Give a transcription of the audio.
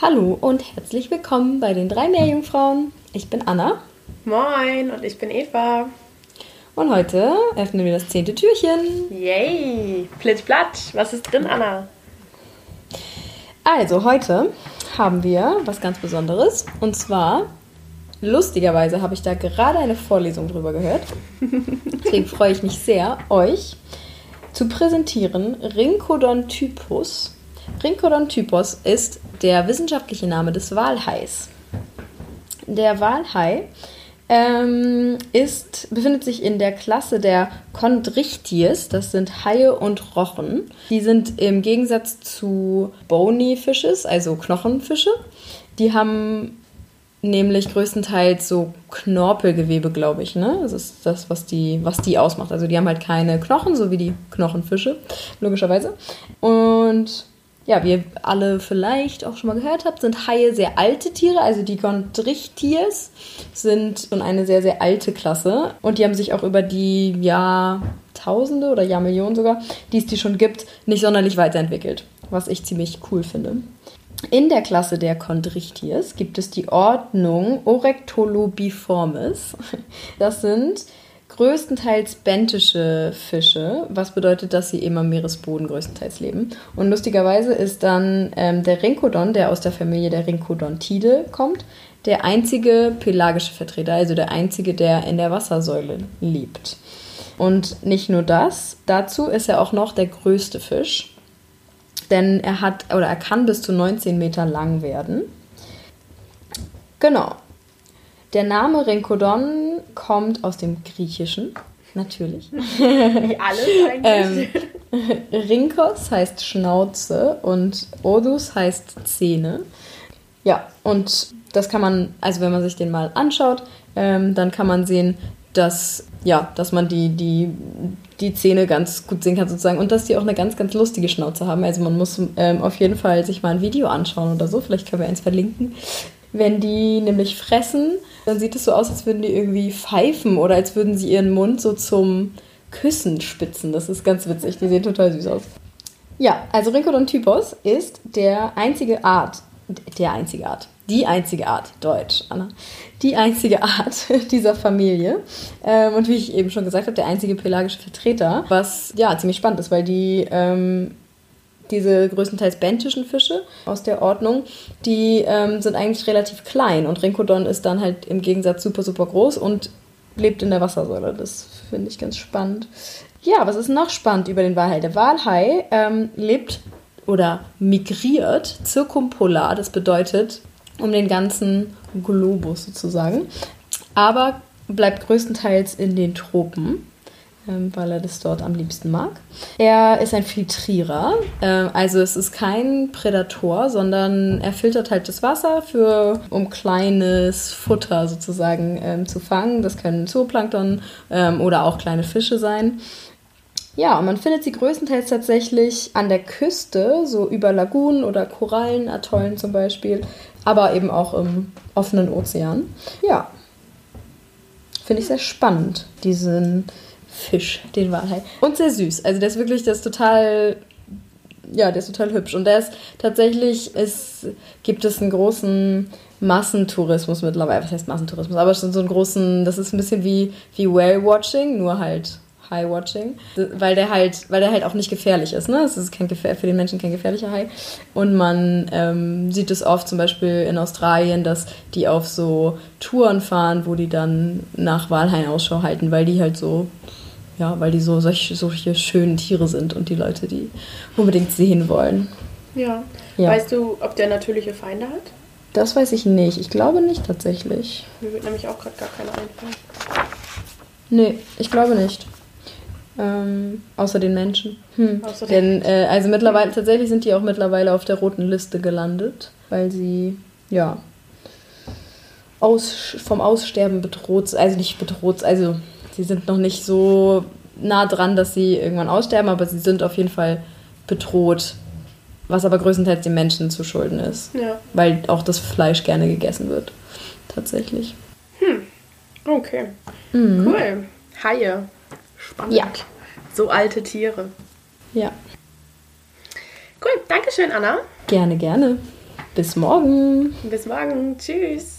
Hallo und herzlich willkommen bei den drei Meerjungfrauen. Ich bin Anna. Moin und ich bin Eva. Und heute öffnen wir das zehnte Türchen. Yay! Plitsch was ist drin, Anna? Also, heute haben wir was ganz Besonderes. Und zwar, lustigerweise habe ich da gerade eine Vorlesung drüber gehört. Deswegen freue ich mich sehr, euch zu präsentieren Rhincodon typus. Rhincodon typus ist der wissenschaftliche Name des Walhais. Der Walhai ähm, ist, befindet sich in der Klasse der Chondrichties. Das sind Haie und Rochen. Die sind im Gegensatz zu Bony Fishes, also Knochenfische, die haben nämlich größtenteils so Knorpelgewebe, glaube ich. Ne? Das ist das, was die, was die ausmacht. Also die haben halt keine Knochen, so wie die Knochenfische, logischerweise. Und ja, wie ihr alle vielleicht auch schon mal gehört habt, sind Haie sehr alte Tiere, also die Chondrichtiers sind schon eine sehr, sehr alte Klasse und die haben sich auch über die Jahrtausende oder Jahrmillionen sogar, die es die schon gibt, nicht sonderlich weiterentwickelt, was ich ziemlich cool finde. In der Klasse der Chondrichtiers gibt es die Ordnung Orectolobiformis. Das sind größtenteils bentische Fische, was bedeutet, dass sie eben am Meeresboden größtenteils leben. Und lustigerweise ist dann ähm, der Rhinchodon, der aus der Familie der Rhinchodontide kommt, der einzige pelagische Vertreter, also der einzige, der in der Wassersäule lebt. Und nicht nur das, dazu ist er auch noch der größte Fisch, denn er hat oder er kann bis zu 19 Meter lang werden. Genau. Der Name Rhinchodon kommt aus dem Griechischen, natürlich. Wie alles eigentlich. ähm, Rhinkos heißt Schnauze und Odus heißt Zähne. Ja, und das kann man, also wenn man sich den mal anschaut, ähm, dann kann man sehen, dass, ja, dass man die, die, die Zähne ganz gut sehen kann sozusagen und dass die auch eine ganz, ganz lustige Schnauze haben. Also man muss ähm, auf jeden Fall sich mal ein Video anschauen oder so, vielleicht können wir eins verlinken. Wenn die nämlich fressen, dann sieht es so aus, als würden die irgendwie pfeifen oder als würden sie ihren Mund so zum Küssen spitzen. Das ist ganz witzig, die sehen total süß aus. Ja, also Rhincodon typus ist der einzige Art, der einzige Art, die einzige Art, Deutsch, Anna, die einzige Art dieser Familie. Ähm, und wie ich eben schon gesagt habe, der einzige pelagische Vertreter, was ja ziemlich spannend ist, weil die ähm, diese größtenteils bentischen Fische aus der Ordnung, die ähm, sind eigentlich relativ klein und Rhinchodon ist dann halt im Gegensatz super, super groß und lebt in der Wassersäule. Das finde ich ganz spannend. Ja, was ist noch spannend über den Walhai? Der Walhai ähm, lebt oder migriert zirkumpolar, das bedeutet um den ganzen Globus sozusagen, aber bleibt größtenteils in den Tropen. Ähm, weil er das dort am liebsten mag. Er ist ein Filtrierer, ähm, also es ist kein Prädator, sondern er filtert halt das Wasser, für, um kleines Futter sozusagen ähm, zu fangen. Das können Zooplankton oder auch kleine Fische sein. Ja, und man findet sie größtenteils tatsächlich an der Küste, so über Lagunen oder Korallen, Atollen zum Beispiel, aber eben auch im offenen Ozean. Ja, finde ich sehr spannend, diesen Fisch, den Walhai. Und sehr süß. Also der ist wirklich, der ist total, ja, der ist total hübsch. Und der ist tatsächlich, es gibt es einen großen Massentourismus mittlerweile. Was heißt Massentourismus? Aber schon so einen großen, das ist ein bisschen wie, wie Whale-Watching, nur halt High-Watching, weil der halt, weil der halt auch nicht gefährlich ist. Ne? Es ist kein für den Menschen kein gefährlicher Hai. Und man ähm, sieht es oft zum Beispiel in Australien, dass die auf so Touren fahren, wo die dann nach Walhaien Ausschau halten, weil die halt so ja, weil die so solche, solche schönen Tiere sind und die Leute die unbedingt sehen wollen. Ja. ja. Weißt du, ob der natürliche Feinde hat? Das weiß ich nicht. Ich glaube nicht tatsächlich. Mir wird nämlich auch gerade gar keiner einfallen. Nee, ich glaube nicht. Ähm, außer den Menschen. Hm. Außer Denn, äh, also mittlerweile, tatsächlich sind die auch mittlerweile auf der roten Liste gelandet, weil sie, ja, aus, vom Aussterben bedroht, also nicht bedroht, also sie sind noch nicht so nah dran, dass sie irgendwann aussterben, aber sie sind auf jeden Fall bedroht, was aber größtenteils den Menschen zu schulden ist. Ja. Weil auch das Fleisch gerne gegessen wird. Tatsächlich. Hm. Okay. Mhm. Cool. Haie. Spannend. Ja. So alte Tiere. Ja. Cool. Dankeschön, Anna. Gerne, gerne. Bis morgen. Bis morgen. Tschüss.